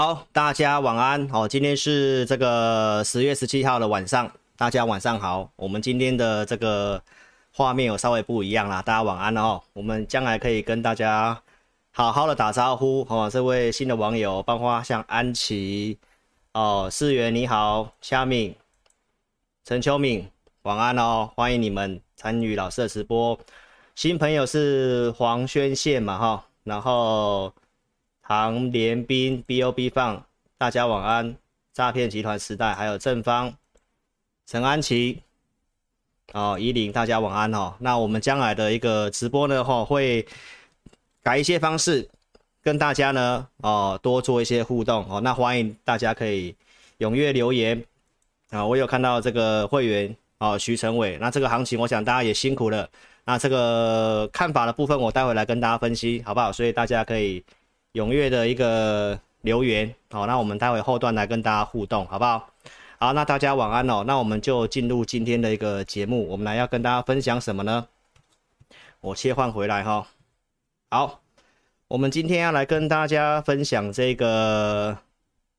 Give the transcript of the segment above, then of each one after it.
好，大家晚安。好，今天是这个十月十七号的晚上，大家晚上好。我们今天的这个画面有稍微不一样啦，大家晚安哦。我们将来可以跟大家好好的打招呼哦。这位新的网友，包括像安琪哦，世元你好，夏敏、陈秋敏，晚安哦，欢迎你们参与老师的直播。新朋友是黄宣宪嘛哈，然后唐连斌 B O B 放，大家晚安。诈骗集团时代，还有正方、陈安琪，哦，依林，大家晚安哦。那我们将来的一个直播呢，哈，会改一些方式，跟大家呢，哦，多做一些互动哦。那欢迎大家可以踊跃留言啊。我有看到这个会员哦，徐成伟，那这个行情，我想大家也辛苦了。那这个看法的部分，我待会来跟大家分析，好不好？所以大家可以踊跃的一个留言，好，那我们待会后段来跟大家互动，好不好？好，那大家晚安哦。那我们就进入今天的一个节目，我们来要跟大家分享什么呢？我切换回来哈。好，我们今天要来跟大家分享这个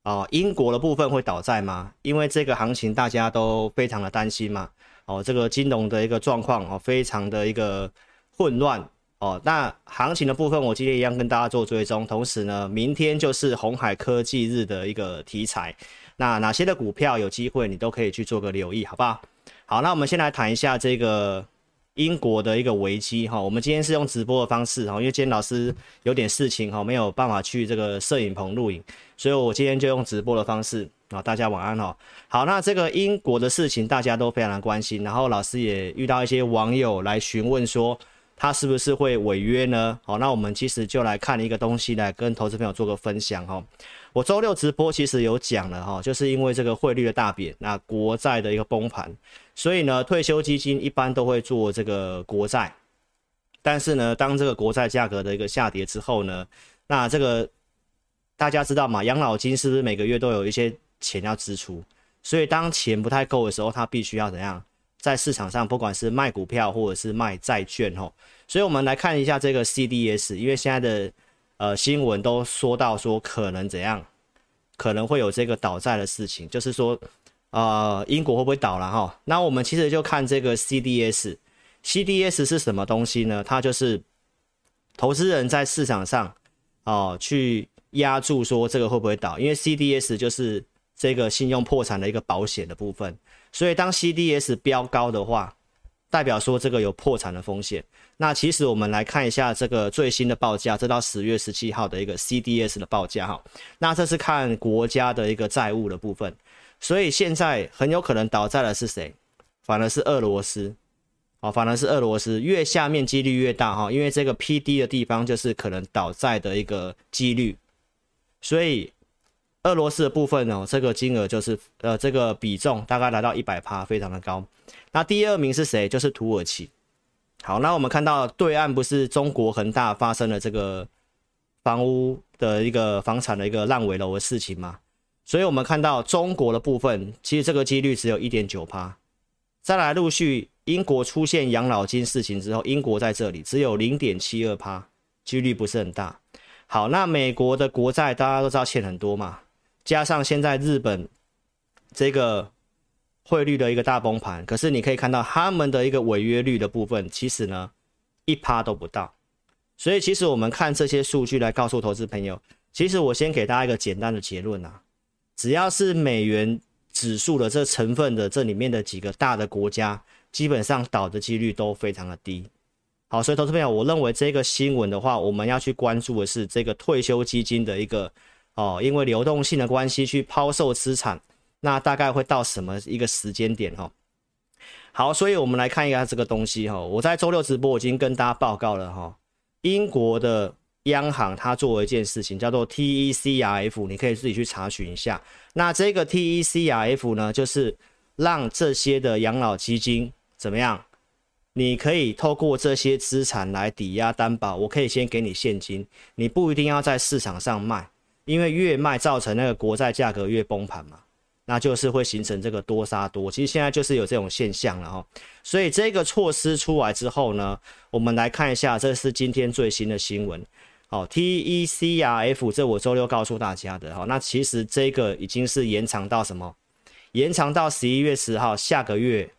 哦，英国的部分会倒债吗？因为这个行情大家都非常的担心嘛。哦，这个金融的一个状况哦，非常的一个混乱哦。那行情的部分，我今天一样跟大家做追踪。同时呢，明天就是鸿海科技日的一个题材。那哪些的股票有机会，你都可以去做个留意，好不好？好，那我们先来谈一下这个英国的一个危机哈。我们今天是用直播的方式哈，因为今天老师有点事情哈，没有办法去这个摄影棚录影，所以我今天就用直播的方式。好，大家晚安哦。好，那这个英国的事情大家都非常的关心，然后老师也遇到一些网友来询问说，他是不是会违约呢？好，那我们其实就来看一个东西来跟投资朋友做个分享哈。我周六直播其实有讲了哈，就是因为这个汇率的大贬，那国债的一个崩盘，所以呢，退休基金一般都会做这个国债，但是呢，当这个国债价格的一个下跌之后呢，那这个大家知道吗？养老金是不是每个月都有一些？钱要支出，所以当钱不太够的时候，他必须要怎样？在市场上，不管是卖股票或者是卖债券，吼，所以我们来看一下这个 CDS，因为现在的呃新闻都说到说可能怎样，可能会有这个倒债的事情，就是说呃英国会不会倒了哈？那我们其实就看这个 CDS，CDS 是什么东西呢？它就是投资人在市场上哦、去压住说这个会不会倒，因为 CDS 就是。这个信用破产的一个保险的部分，所以当 CDS 飙高的话，代表说这个有破产的风险。那其实我们来看一下这个最新的报价，这到十月十七号的一个 CDS 的报价哈。那这是看国家的一个债务的部分，所以现在很有可能倒债的是谁？反而是俄罗斯，哦，反而是俄罗斯，越下面几率越大哈，因为这个 PD 的地方就是可能倒债的一个几率，所以。俄罗斯的部分呢，这个金额就是呃，这个比重大概来到一百趴，非常的高。那第二名是谁？就是土耳其。好，那我们看到对岸不是中国恒大发生了这个房屋的一个房产的一个烂尾楼的事情吗？所以我们看到中国的部分，其实这个几率只有一点九趴。再来陆续英国出现养老金事情之后，英国在这里只有零点七二趴，几率不是很大。好，那美国的国债大家都知道欠很多嘛。加上现在日本这个汇率的一个大崩盘，可是你可以看到他们的一个违约率的部分，其实呢一趴都不到。所以其实我们看这些数据来告诉投资朋友，其实我先给大家一个简单的结论啊，只要是美元指数的这成分的这里面的几个大的国家，基本上倒的几率都非常的低。好，所以投资朋友，我认为这个新闻的话，我们要去关注的是这个退休基金的一个。哦，因为流动性的关系去抛售资产，那大概会到什么一个时间点？哈，好，所以我们来看一下这个东西哈。我在周六直播我已经跟大家报告了哈，英国的央行它做了一件事情叫做 TECRF，你可以自己去查询一下。那这个 TECRF 呢，就是让这些的养老基金怎么样？你可以透过这些资产来抵押担保，我可以先给你现金，你不一定要在市场上卖。因为越卖造成那个国债价格越崩盘嘛，那就是会形成这个多杀多。其实现在就是有这种现象了哈。所以这个措施出来之后呢，我们来看一下，这是今天最新的新闻。哦，TECRF 这我周六告诉大家的，哦，那其实这个已经是延长到什么？延长到十一月十号，下个月，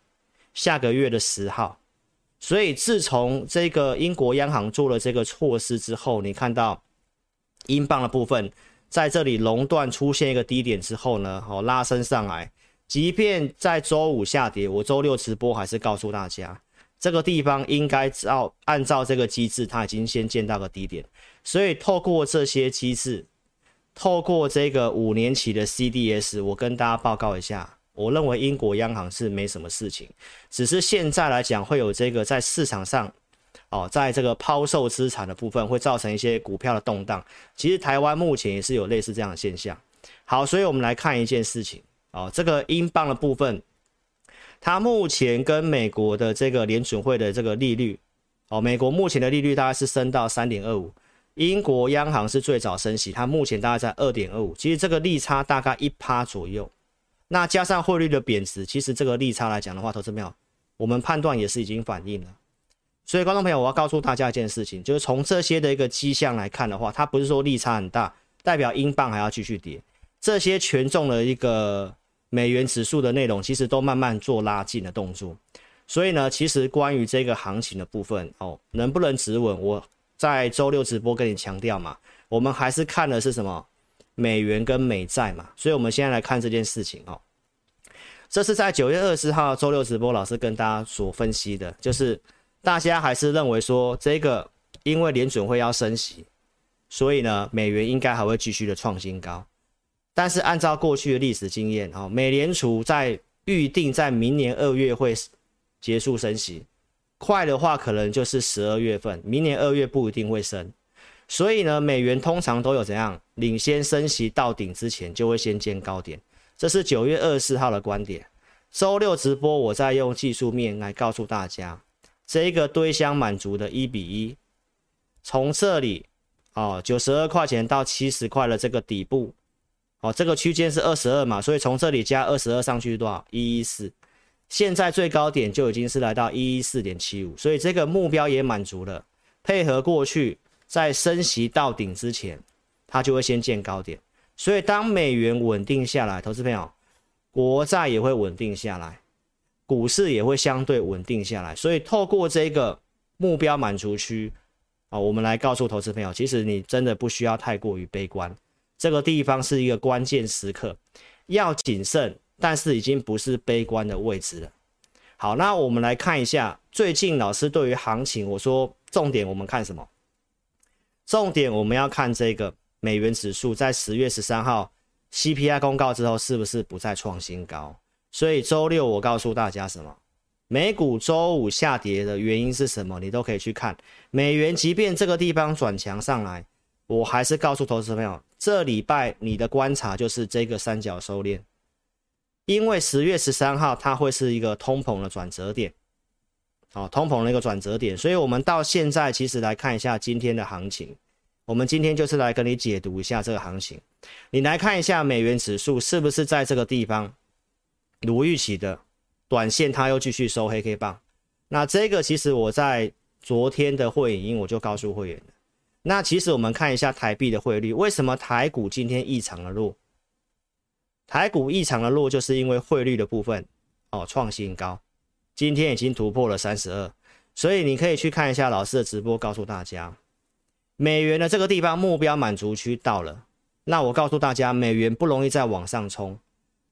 下个月的十号。所以自从这个英国央行做了这个措施之后，你看到英镑的部分在这里熔断出现一个低点之后呢，好，拉升上来。即便在周五下跌，我周六直播还是告诉大家。这个地方应该照按照这个机制，它已经先见到个低点，所以透过这些机制，透过这个五年期的 CDS，我跟大家报告一下，我认为英国央行是没什么事情，只是现在来讲会有这个在市场上，哦，在这个抛售资产的部分会造成一些股票的动荡。其实台湾目前也是有类似这样的现象。好，所以我们来看一件事情，哦，这个英镑的部分。它目前跟美国的这个联准会的这个利率，哦，美国目前的利率大概是升到三点二五，英国央行是最早升息，它目前大概在二点二五，其实这个利差大概一趴左右，那加上汇率的贬值，其实这个利差来讲的话，投资朋友，我们判断也是已经反映了。所以观众朋友，我要告诉大家一件事情，就是从这些的一个迹象来看的话，它不是说利差很大，代表英镑还要继续跌，这些权重的一个。美元指数的内容其实都慢慢做拉近的动作，所以呢，其实关于这个行情的部分哦，能不能止稳？我在周六直播跟你强调嘛，我们还是看的是什么？美元跟美债嘛。所以我们现在来看这件事情哦，这是在九月二十号周六直播老师跟大家所分析的，就是大家还是认为说这个因为联准会要升息，所以呢，美元应该还会继续的创新高。但是按照过去的历史经验，啊，美联储在预定在明年二月会结束升息，快的话可能就是十二月份，明年二月不一定会升，所以呢，美元通常都有怎样领先升息到顶之前就会先见高点，这是九月二十四号的观点。周六直播我再用技术面来告诉大家，这个堆箱满足的一比一，从这里哦九十二块钱到七十块的这个底部。哦，这个区间是二十二嘛，所以从这里加二十二上去多少？一一四，现在最高点就已经是来到一一四点七五，所以这个目标也满足了。配合过去在升息到顶之前，它就会先见高点。所以当美元稳定下来，投资朋友，国债也会稳定下来，股市也会相对稳定下来。所以透过这个目标满足区，啊，我们来告诉投资朋友，其实你真的不需要太过于悲观。这个地方是一个关键时刻，要谨慎，但是已经不是悲观的位置了。好，那我们来看一下最近老师对于行情，我说重点我们看什么？重点我们要看这个美元指数在十月十三号 CPI 公告之后是不是不再创新高？所以周六我告诉大家什么？美股周五下跌的原因是什么？你都可以去看美元，即便这个地方转强上来。我还是告诉投资朋友，这礼拜你的观察就是这个三角收敛，因为十月十三号它会是一个通膨的转折点，哦，通膨的一个转折点，所以我们到现在其实来看一下今天的行情，我们今天就是来跟你解读一下这个行情，你来看一下美元指数是不是在这个地方如预期的短线，它又继续收黑 K 棒，那这个其实我在昨天的会影音我就告诉会员。那其实我们看一下台币的汇率，为什么台股今天异常的弱？台股异常的弱，就是因为汇率的部分哦创新高，今天已经突破了三十二，所以你可以去看一下老师的直播，告诉大家美元的这个地方目标满足区到了。那我告诉大家，美元不容易再往上冲，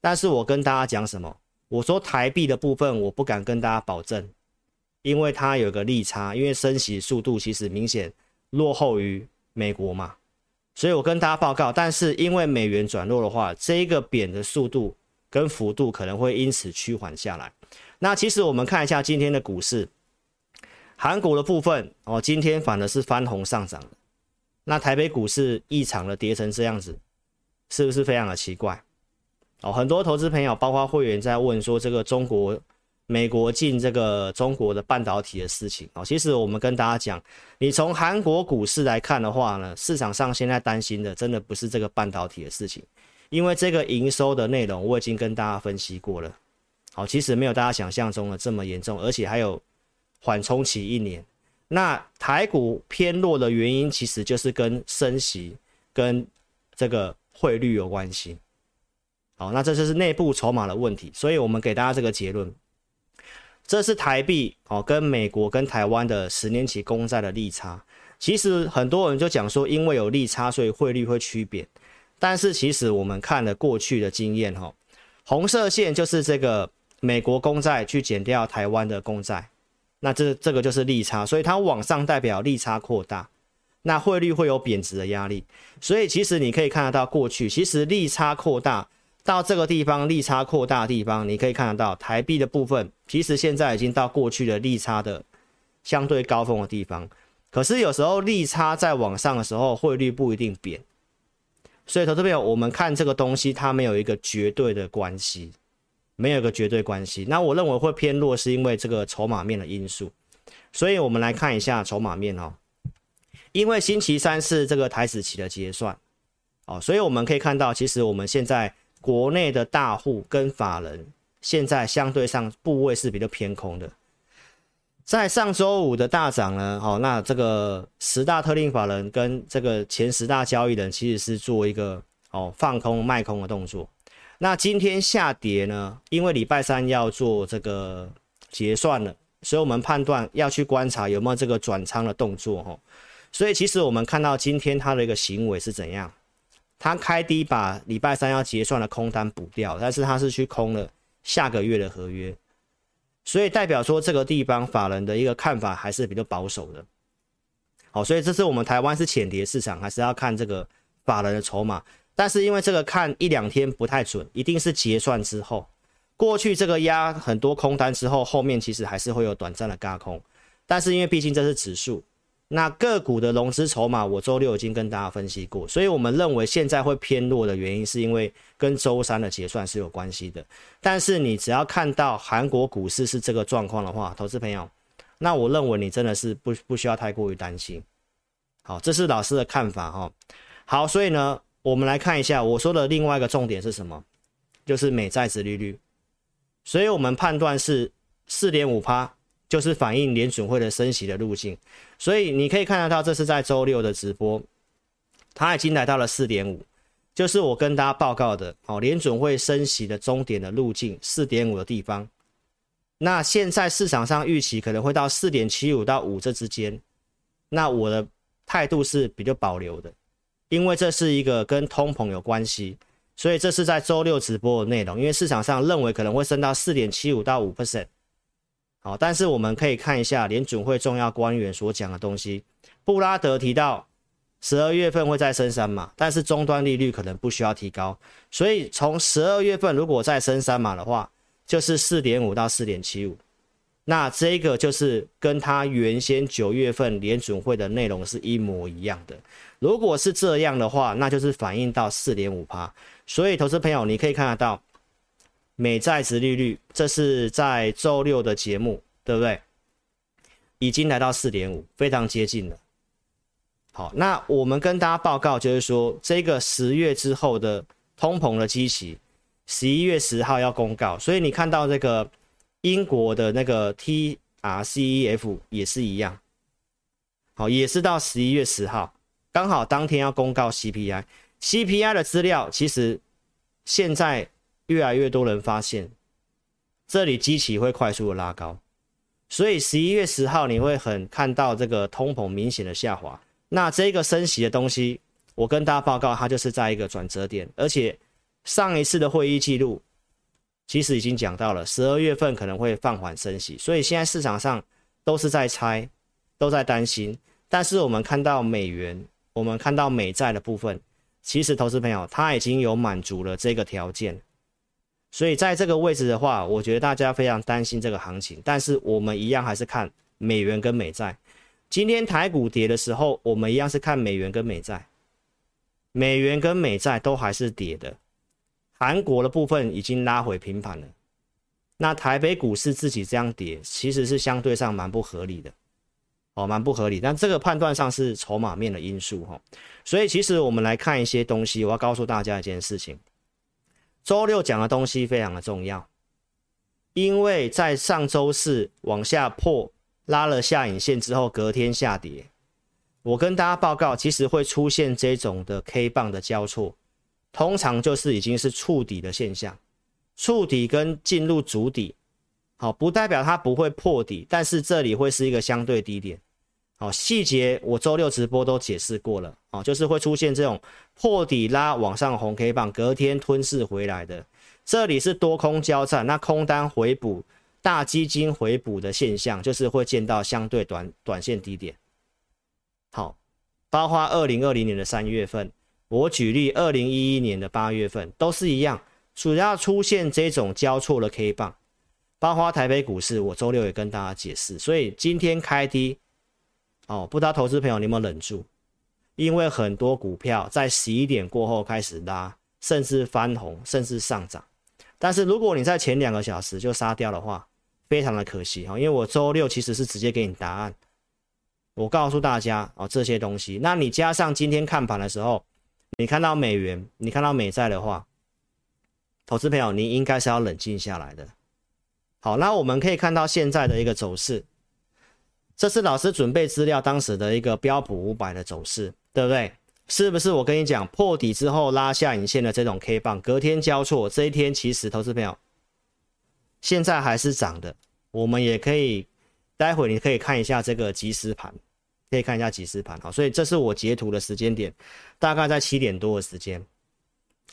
但是我跟大家讲什么？我说台币的部分我不敢跟大家保证，因为它有个利差，因为升息速度其实明显。落后于美国嘛，所以我跟大家报告，但是因为美元转弱的话，这一个贬的速度跟幅度可能会因此趋缓下来。那其实我们看一下今天的股市，韩国的部分哦，今天反而是翻红上涨。那台北股市异常的跌成这样子，是不是非常的奇怪？哦，很多投资朋友包括会员在问说，这个中国。美国进这个中国的半导体的事情哦，其实我们跟大家讲，你从韩国股市来看的话呢，市场上现在担心的真的不是这个半导体的事情，因为这个营收的内容我已经跟大家分析过了，好，其实没有大家想象中的这么严重，而且还有缓冲期一年，那台股偏弱的原因，其实就是跟升息跟这个汇率有关系。好，那这就是内部筹码的问题，所以我们给大家这个结论。这是台币哦，跟美国跟台湾的十年期公债的利差。其实很多人就讲说，因为有利差，所以汇率会趋贬。但是其实我们看了过去的经验哈，红色线就是这个美国公债去减掉台湾的公债，那这这个就是利差，所以它往上代表利差扩大，那汇率会有贬值的压力。所以其实你可以看得到过去，其实利差扩大。到这个地方，利差扩大的地方，你可以看得到台币的部分，其实现在已经到过去的利差的相对高峰的地方。可是有时候利差在往上的时候，汇率不一定贬。所以投资朋友，我们看这个东西，它没有一个绝对的关系，没有一个绝对关系。那我认为会偏弱，是因为这个筹码面的因素。所以我们来看一下筹码面哦，因为星期三是这个台指期的结算哦，所以我们可以看到，其实我们现在。国内的大户跟法人现在相对上部位是比较偏空的，在上周五的大涨呢，好，那这个十大特定法人跟这个前十大交易人其实是做一个哦放空卖空的动作。那今天下跌呢，因为礼拜三要做这个结算了，所以我们判断要去观察有没有这个转仓的动作哈。所以其实我们看到今天它的一个行为是怎样？他开低把礼拜三要结算的空单补掉，但是他是去空了下个月的合约，所以代表说这个地方法人的一个看法还是比较保守的。好，所以这是我们台湾是浅碟市场，还是要看这个法人的筹码。但是因为这个看一两天不太准，一定是结算之后，过去这个压很多空单之后，后面其实还是会有短暂的轧空。但是因为毕竟这是指数。那个股的融资筹码，我周六已经跟大家分析过，所以我们认为现在会偏弱的原因，是因为跟周三的结算是有关系的。但是你只要看到韩国股市是这个状况的话，投资朋友，那我认为你真的是不不需要太过于担心。好，这是老师的看法哈。好，所以呢，我们来看一下我说的另外一个重点是什么，就是美债殖利率。所以我们判断是四点五趴。就是反映联准会的升息的路径，所以你可以看得到，这是在周六的直播，它已经来到了四点五，就是我跟大家报告的哦，联准会升息的终点的路径四点五的地方。那现在市场上预期可能会到四点七五到五这之间，那我的态度是比较保留的，因为这是一个跟通膨有关系，所以这是在周六直播的内容，因为市场上认为可能会升到四点七五到五 percent。好，但是我们可以看一下联准会重要官员所讲的东西。布拉德提到十二月份会再升三码，但是终端利率可能不需要提高，所以从十二月份如果再升三码的话，就是四点五到四点七五。那这个就是跟他原先九月份联准会的内容是一模一样的。如果是这样的话，那就是反映到四点五趴。所以投资朋友，你可以看得到。美债殖利率，这是在周六的节目，对不对？已经来到四点五，非常接近了。好，那我们跟大家报告，就是说这个十月之后的通膨的基期，十一月十号要公告，所以你看到这个英国的那个 TRCEF 也是一样，好，也是到十一月十号，刚好当天要公告 CPI，CPI 的资料其实现在。越来越多人发现，这里基期会快速的拉高，所以十一月十号你会很看到这个通膨明显的下滑。那这个升息的东西，我跟大家报告，它就是在一个转折点，而且上一次的会议记录其实已经讲到了十二月份可能会放缓升息，所以现在市场上都是在猜，都在担心。但是我们看到美元，我们看到美债的部分，其实投资朋友他已经有满足了这个条件。所以在这个位置的话，我觉得大家非常担心这个行情，但是我们一样还是看美元跟美债。今天台股跌的时候，我们一样是看美元跟美债，美元跟美债都还是跌的。韩国的部分已经拉回平盘了，那台北股市自己这样跌，其实是相对上蛮不合理的，哦，蛮不合理。但这个判断上是筹码面的因素哈，所以其实我们来看一些东西，我要告诉大家一件事情。周六讲的东西非常的重要，因为在上周四往下破拉了下影线之后，隔天下跌。我跟大家报告，其实会出现这种的 K 棒的交错，通常就是已经是触底的现象，触底跟进入主底，好，不代表它不会破底，但是这里会是一个相对低点。好，细节我周六直播都解释过了，哦，就是会出现这种破底拉往上红 K 棒，隔天吞噬回来的，这里是多空交战，那空单回补，大基金回补的现象，就是会见到相对短短线低点。好，包括二零二零年的三月份，我举例二零一一年的八月份都是一样，主要出现这种交错的 K 棒，包括台北股市，我周六也跟大家解释，所以今天开低，哦，不知道投资朋友你有没有忍住？因为很多股票在十一点过后开始拉，甚至翻红，甚至上涨，但是如果你在前两个小时就杀掉的话，非常的可惜哈，因为我周六其实是直接给你答案。我告诉大家哦，这些东西，那你加上今天看盘的时候，你看到美元，你看到美债的话，投资朋友，你应该是要冷静下来的。好，那我们可以看到现在的一个走势，这是老师准备资料当时的一个标普五百的走势，对不对？是不是我跟你讲破底之后拉下影线的这种 K 棒，隔天交错，这一天其实投资朋友现在还是涨的，我们也可以，待会你可以看一下这个即时盘。可以看一下即时盘，好，所以这是我截图的时间点，大概在七点多的时间，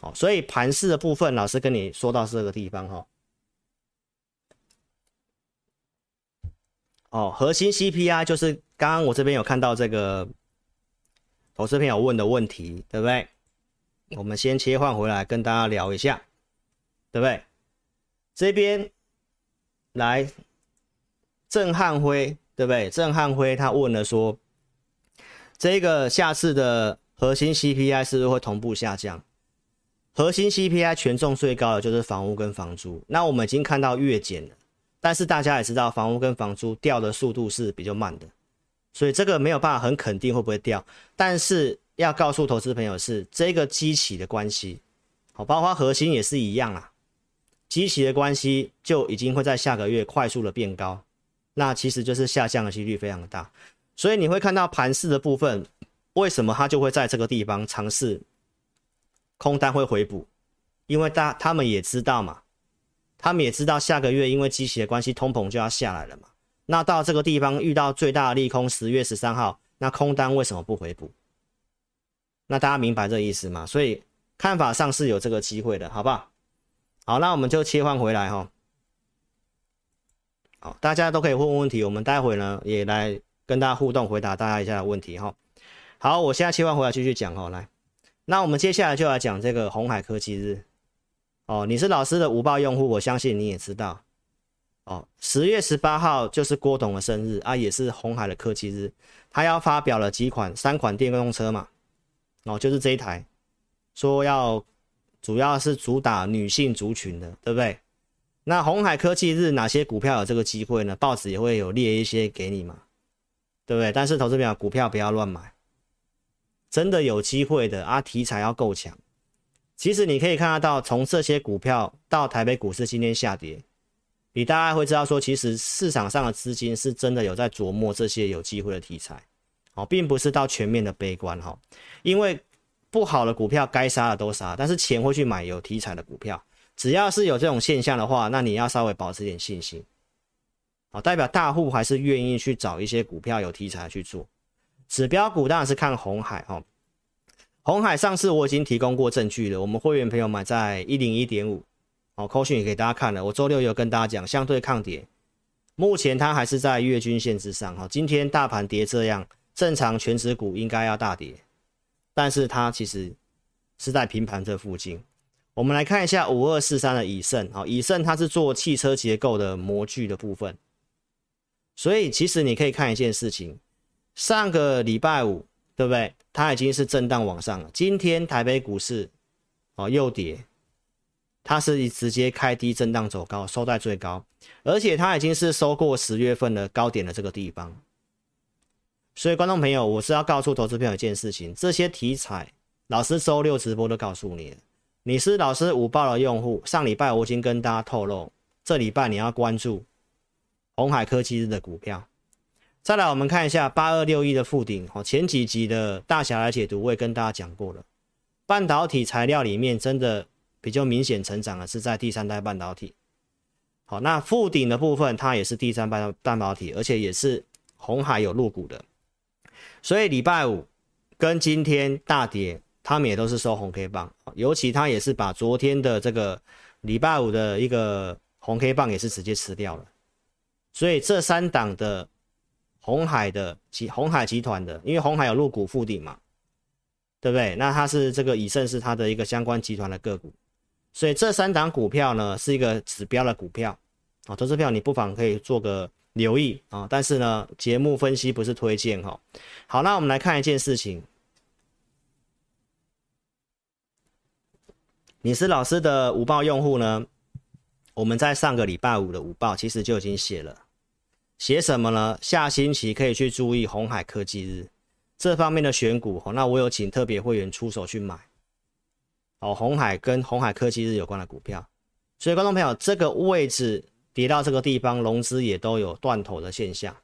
好，所以盘势的部分，老师跟你说到这个地方哈，哦，核心 CPI 就是刚刚我这边有看到这个投资朋友问的问题，对不对？我们先切换回来跟大家聊一下，对不对？这边来郑汉辉，对不对？郑汉辉他问了说。这个下次的核心 CPI 是不是会同步下降？核心 CPI 权重最高的就是房屋跟房租，那我们已经看到月减了，但是大家也知道房屋跟房租掉的速度是比较慢的，所以这个没有办法很肯定会不会掉。但是要告诉投资朋友是这个基期的关系，好，包括核心也是一样啊，基期的关系就已经会在下个月快速的变高，那其实就是下降的几率非常大。所以你会看到盘势的部分，为什么它就会在这个地方尝试空单会回补？因为大他们也知道嘛，他们也知道下个月因为机器的关系，通膨就要下来了嘛。那到这个地方遇到最大的利空，十月十三号，那空单为什么不回补？那大家明白这意思吗？所以看法上是有这个机会的，好不好？好，那我们就切换回来哈。好，大家都可以问问题，我们待会呢也来。跟大家互动，回答大家一下的问题哈。好，我现在切换回来继续讲哦。来，那我们接下来就来讲这个红海科技日哦。你是老师的五报用户，我相信你也知道哦。十月十八号就是郭董的生日啊，也是红海的科技日，他要发表了几款三款电动车嘛哦，就是这一台，说要主要是主打女性族群的，对不对？那红海科技日哪些股票有这个机会呢？报纸也会有列一些给你嘛。对不对？但是投资票股票不要乱买，真的有机会的啊！题材要够强。其实你可以看得到，从这些股票到台北股市今天下跌，你大概会知道说，其实市场上的资金是真的有在琢磨这些有机会的题材，哦，并不是到全面的悲观哈。因为不好的股票该杀的都杀，但是钱会去买有题材的股票。只要是有这种现象的话，那你要稍微保持点信心。代表大户还是愿意去找一些股票有题材去做，指标股当然是看红海哦。红海上市我已经提供过证据了，我们会员朋友买在一零一点五，哦，扣讯也给大家看了。我周六有跟大家讲相对抗跌，目前它还是在月均线之上哈。今天大盘跌这样，正常权值股应该要大跌，但是它其实是在平盘这附近。我们来看一下五二四三的以盛，好，以盛它是做汽车结构的模具的部分。所以其实你可以看一件事情，上个礼拜五，对不对？它已经是震荡往上了。今天台北股市哦又跌，它是直接开低震荡走高，收在最高，而且它已经是收过十月份的高点的这个地方。所以观众朋友，我是要告诉投资朋友一件事情：这些题材，老师周六直播都告诉你了。你是老师午报的用户，上礼拜我已经跟大家透露，这礼拜你要关注。鸿海科技日的股票，再来，我们看一下八二六一的附顶哦，前几集的大侠来解读，我也跟大家讲过了，半导体材料里面真的比较明显成长的是在第三代半导体。好，那附顶的部分它也是第三代半导体，而且也是红海有入股的，所以礼拜五跟今天大跌，他们也都是收红 K 棒，尤其他也是把昨天的这个礼拜五的一个红 K 棒也是直接吃掉了，所以这三档的红海的集红海集团的，因为红海有入股富鼎嘛，对不对？那它是这个以盛是它的一个相关集团的个股，所以这三档股票呢是一个指标的股票啊，投资票你不妨可以做个留意啊，但是呢节目分析不是推荐哈。好，那我们来看一件事情。你是老师的午报用户呢？我们在上个礼拜五的午报其实就已经写了，写什么呢？下星期可以去注意红海科技日这方面的选股。那我有请特别会员出手去买哦，红海跟红海科技日有关的股票。所以观众朋友，这个位置跌到这个地方，融资也都有断头的现象，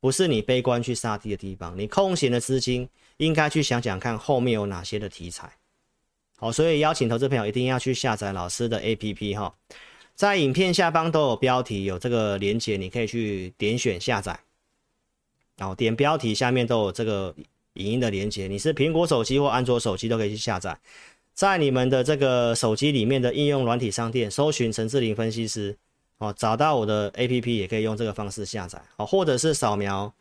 不是你悲观去杀低的地方。你空闲的资金应该去想想看后面有哪些的题材。好，所以邀请投资朋友一定要去下载老师的 APP 哈，在影片下方都有标题，有这个连接，你可以去点选下载。然后点标题下面都有这个影音的连接，你是苹果手机或安卓手机都可以去下载。在你们的这个手机里面的应用软体商店搜寻陈志霖分析师，哦，找到我的 APP 也可以用这个方式下载，哦，或者是扫描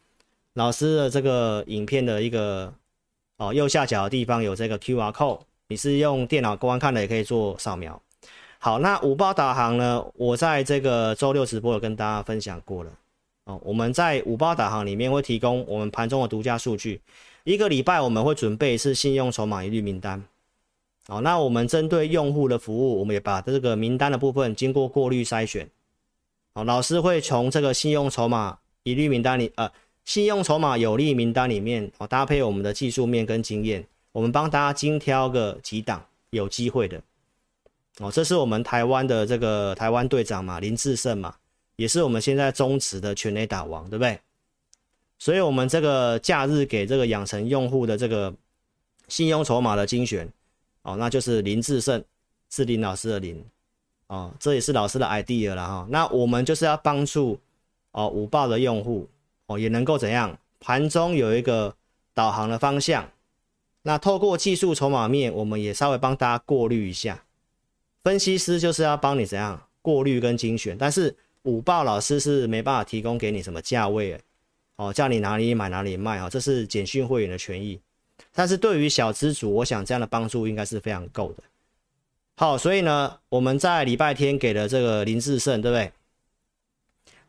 老师的这个影片的一个哦右下角的地方有这个 QR code。你是用电脑观看的，也可以做扫描。好，那五报导航呢？我在这个周六直播有跟大家分享过了哦。我们在五报导航里面会提供我们盘中的独家数据，一个礼拜我们会准备一次信用筹码一律名单。好，那我们针对用户的服务，我们也把这个名单的部分经过过滤筛选。好，老师会从这个信用筹码一律名单里，呃，信用筹码有利名单里面，哦，搭配我们的技术面跟经验。我们帮大家精挑个几档有机会的哦，这是我们台湾的这个台湾队长嘛，林志胜嘛，也是我们现在中职的全垒打王，对不对？所以，我们这个假日给这个养成用户的这个信用筹码的精选哦，那就是林志胜，是林老师的林哦，这也是老师的 idea 了哈。那我们就是要帮助哦五报的用户哦，也能够怎样？盘中有一个导航的方向。那透过技术筹码面，我们也稍微帮大家过滤一下。分析师就是要帮你怎样过滤跟精选，但是五报老师是没办法提供给你什么价位哦，叫你哪里买哪里卖啊，这是简讯会员的权益。但是对于小资主，我想这样的帮助应该是非常够的。好，所以呢，我们在礼拜天给了这个林志胜，对不对？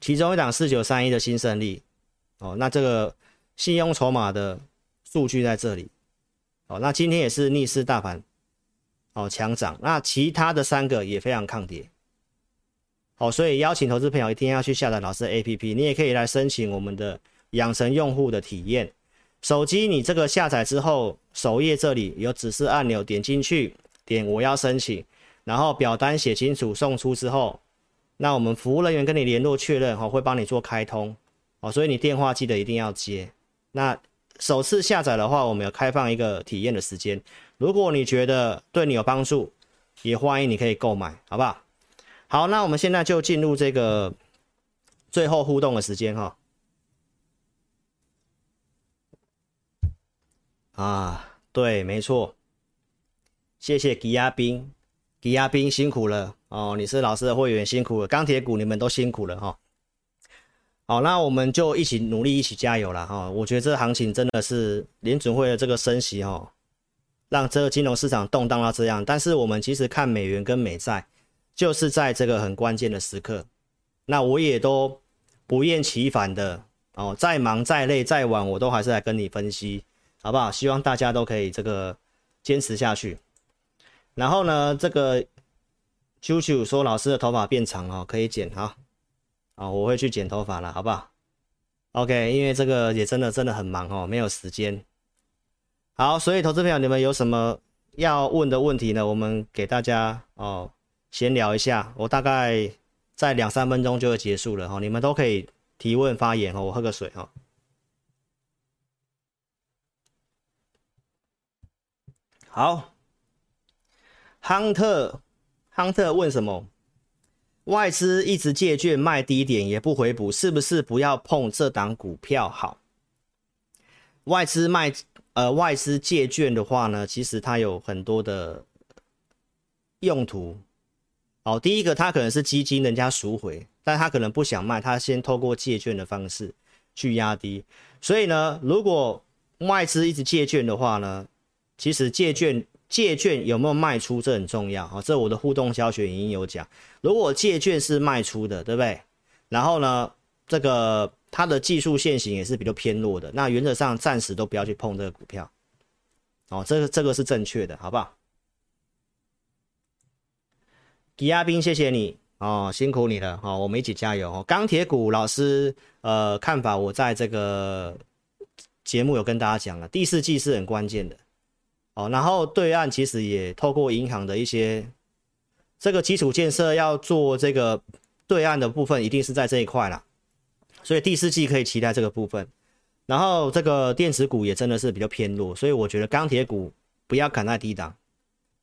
其中一档四九三一的新胜利哦，那这个信用筹码的数据在这里。哦，那今天也是逆势大盘，哦强涨，那其他的三个也非常抗跌，好，所以邀请投资朋友一定要去下载老师的 APP，你也可以来申请我们的养成用户的体验。手机你这个下载之后，首页这里有指示按钮，点进去，点我要申请，然后表单写清楚，送出之后，那我们服务人员跟你联络确认，哈，会帮你做开通，哦，所以你电话记得一定要接，那。首次下载的话，我们有开放一个体验的时间。如果你觉得对你有帮助，也欢迎你可以购买，好不好？好，那我们现在就进入这个最后互动的时间哈。啊，对，没错，谢谢吉亚兵，吉亚兵辛苦了哦，你是老师的会员，辛苦了，钢铁股你们都辛苦了哈。好，那我们就一起努力，一起加油了哈！我觉得这个行情真的是联准会的这个升息哈，让这个金融市场动荡到这样。但是我们其实看美元跟美债，就是在这个很关键的时刻。那我也都不厌其烦的哦，再忙再累再晚，我都还是来跟你分析，好不好？希望大家都可以这个坚持下去。然后呢，这个啾啾说老师的头发变长哦，可以剪哈。啊，我会去剪头发了，好不好？OK，因为这个也真的真的很忙哦，没有时间。好所以投资朋友你们有什么要问的问题呢？我们给大家哦先聊一下。我大概在两三分钟就会结束了哈你们都可以提问发言哦我喝个水哦。好。亨特亨特问什么？外资一直借券卖低点也不回补是不是不要碰这档股票好？外资卖呃外资借券的话呢，其实它有很多的用途。哦，第一个它可能是基金人家赎回，但他可能不想卖，他先透过借券的方式去压低。所以呢，如果外资一直借券的话呢，其实借券。借券有没有卖出，这很重要啊！这我的互动教学已经有讲。如果借券是卖出的，对不对？然后呢，这个它的技术线型也是比较偏弱的，那原则上暂时都不要去碰这个股票。哦，这个这个是正确的，好不好？吉亚斌，谢谢你哦，辛苦你了哦，我们一起加油哦。钢铁股老师呃看法，我在这个节目有跟大家讲了，第四季是很关键的。哦，然后对岸其实也透过银行的一些这个基础建设要做这个对岸的部分，一定是在这一块啦。所以第四季可以期待这个部分。然后这个电子股也真的是比较偏弱，所以我觉得钢铁股不要砍在低档，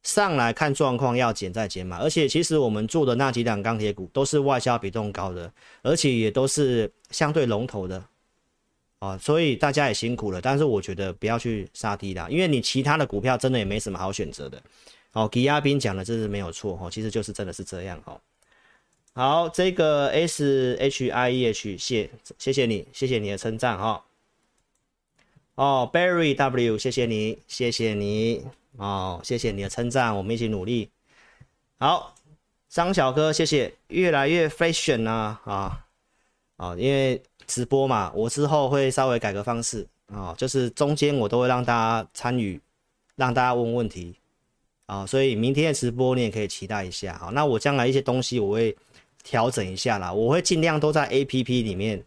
上来看状况要减再减嘛。而且其实我们做的那几档钢铁股都是外销比重高的，而且也都是相对龙头的。啊、哦，所以大家也辛苦了，但是我觉得不要去杀低档，因为你其他的股票真的也没什么好选择的。哦，吉亚斌讲的这是没有错哦，其实就是真的是这样哦。好，这个 S H I E H 谢谢谢你，谢谢你的称赞哈。哦，Barry W 谢谢你，谢谢你哦，谢谢你的称赞，我们一起努力。好，张小哥谢谢，越来越 fashion 啊啊啊、因为。直播嘛，我之后会稍微改个方式啊、就是中间我都会让大家参与，让大家问问题啊、所以明天的直播你也可以期待一下啊、那我将来一些东西我会调整一下啦，我会尽量都在 APP 里面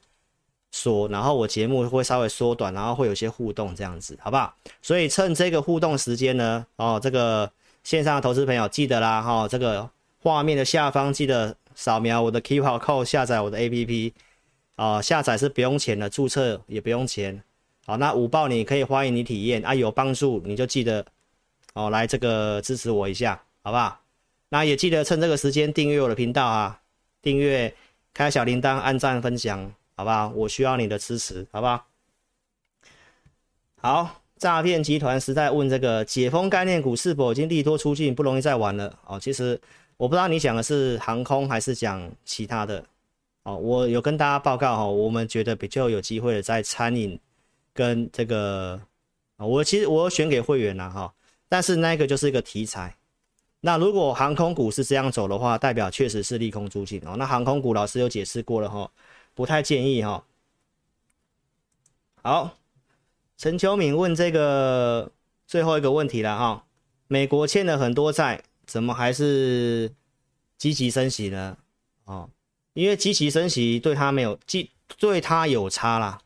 说，然后我节目会稍微缩短，然后会有些互动这样子，好不好？所以趁这个互动时间呢，哦，这个线上的投资朋友记得啦哈、哦，这个画面的下方记得扫描我的 QR code 下载我的 APP。啊、哦，下载是不用钱的，注册也不用钱。好，那五报你可以欢迎你体验啊，有帮助你就记得哦，来这个支持我一下，好不好？那也记得趁这个时间订阅我的频道啊，订阅、开小铃铛、按赞、分享，好不好？我需要你的支持，好不好？好，诈骗集团实在问这个解封概念股是否已经利多出尽，不容易再玩了？哦，其实我不知道你讲的是航空还是讲其他的。哦，我有跟大家报告哈，我们觉得比较有机会的在餐饮跟这个，我其实我选给会员了哈，但是那个就是一个题材。那如果航空股是这样走的话，代表确实是利空出尽哦。那航空股老师有解释过了哈，不太建议哈。好，陈秋敏问这个最后一个问题了哈，美国欠了很多债，怎么还是积极升息呢？哦。因为积极升息对他没有，积对他有差啦，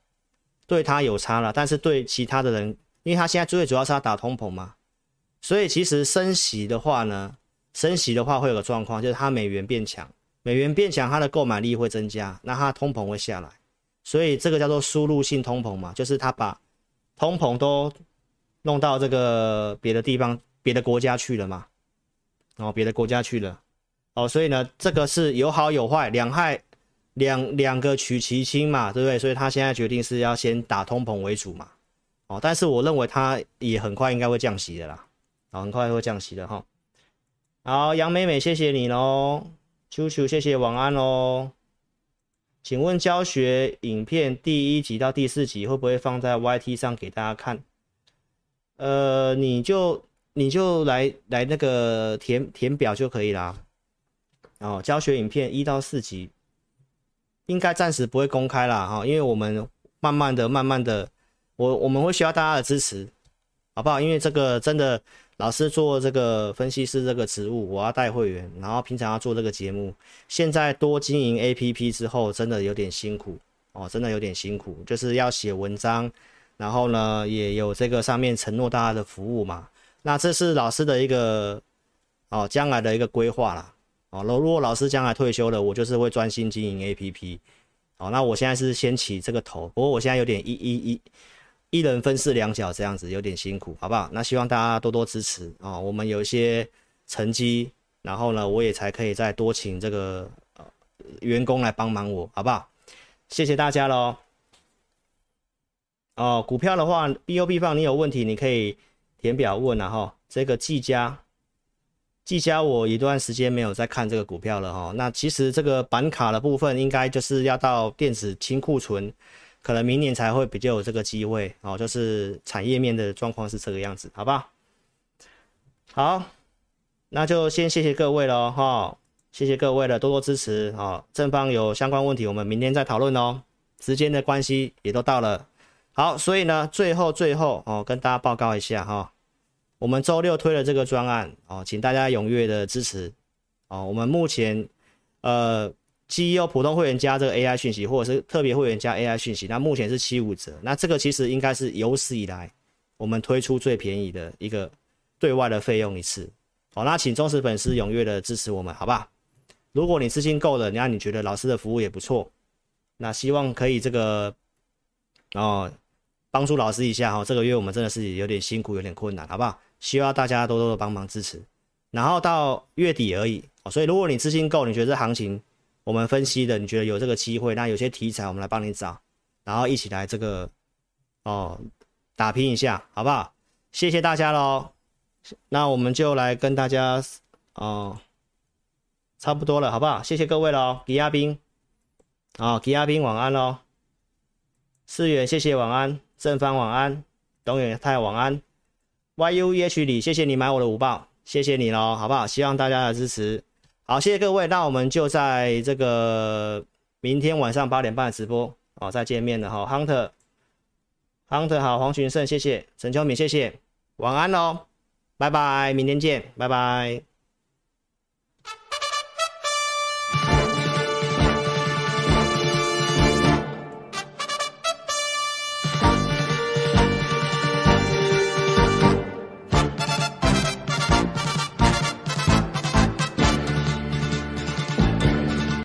对他有差啦，但是对其他的人，因为他现在最主要是要打通膨嘛，所以其实升息的话呢，升息的话会有个状况，就是它美元变强，美元变强，它的购买力会增加，那它通膨会下来，所以这个叫做输入性通膨嘛，就是他把通膨都弄到这个别的地方、别的国家去了嘛，哦，别的国家去了。哦，所以呢，这个是有好有坏，两害两两个取其轻嘛，对不对？所以他现在决定是要先打通膨为主嘛。哦，但是我认为他也很快应该会降息的啦，哦，很快会降息的哈。好，杨美美，谢谢你喽，秋秋，谢谢晚安喽。请问教学影片第一集到第四集会不会放在 YT 上给大家看？呃，你就你就来来那个填填表就可以啦。哦，教学影片一到四集应该暂时不会公开啦哈，因为我们慢慢的、慢慢的，我我们会需要大家的支持，好不好？因为这个真的，老师做这个分析师这个职务，我要带会员，然后平常要做这个节目，现在多经营 APP 之后，真的有点辛苦哦，真的有点辛苦，就是要写文章，然后呢，也有这个上面承诺大家的服务嘛，那这是老师的一个哦，将来的一个规划啦。哦，如果老师将来退休了，我就是会专心经营 APP。哦，那我现在是先起这个头，不过我现在有点一一一一人分饰两角这样子，有点辛苦，好不好？那希望大家多多支持啊、哦，我们有一些成绩，然后呢，我也才可以再多请这个呃员工来帮忙我，好不好？谢谢大家喽。哦，股票的话，BOB 放你有问题，你可以填表问啊哈。这个技嘉，技嘉我一段时间没有在看这个股票了哈。那其实这个板卡的部分，应该就是要到电子清库存，可能明年才会比较有这个机会哦。就是产业面的状况是这个样子，好不好？好，那就先谢谢各位了哈，谢谢各位的多多支持啊。正方有相关问题，我们明天再讨论哦。时间的关系也都到了。好，所以呢，最后最后哦，跟大家报告一下哈、我们周六推了这个专案哦，请大家踊跃的支持哦。我们目前呃，GEO 普通会员加这个 AI 讯息，或者是特别会员加 AI 讯息，那目前是七五折，那这个其实应该是有史以来我们推出最便宜的一个对外的费用一次哦。那请忠实粉丝踊跃的支持我们，好吧？如果你资金够了，那你觉得老师的服务也不错，那希望可以这个哦。帮助老师一下哈，这个月我们真的是有点辛苦，有点困难，好不好？希望大家多多的帮忙支持。然后到月底而已，所以如果你资金够，你觉得这行情我们分析的，你觉得有这个机会，那有些题材我们来帮你找，然后一起来这个哦打拼一下，好不好？谢谢大家喽。那我们就来跟大家哦，差不多了，好不好？谢谢各位喽，吉亚斌啊，吉亚斌晚安喽，思远谢谢晚安。正方晚安，董远泰晚安，YUEH 里谢谢你买我的午报，谢谢你喽，好不好？希望大家的支持，好，谢谢各位，那我们就在这个明天晚上八点半直播哦，再见面了哈，Hunter，Hunter 好，黄群胜谢谢，陈秋敏谢谢，晚安喽，拜拜，明天见，拜拜。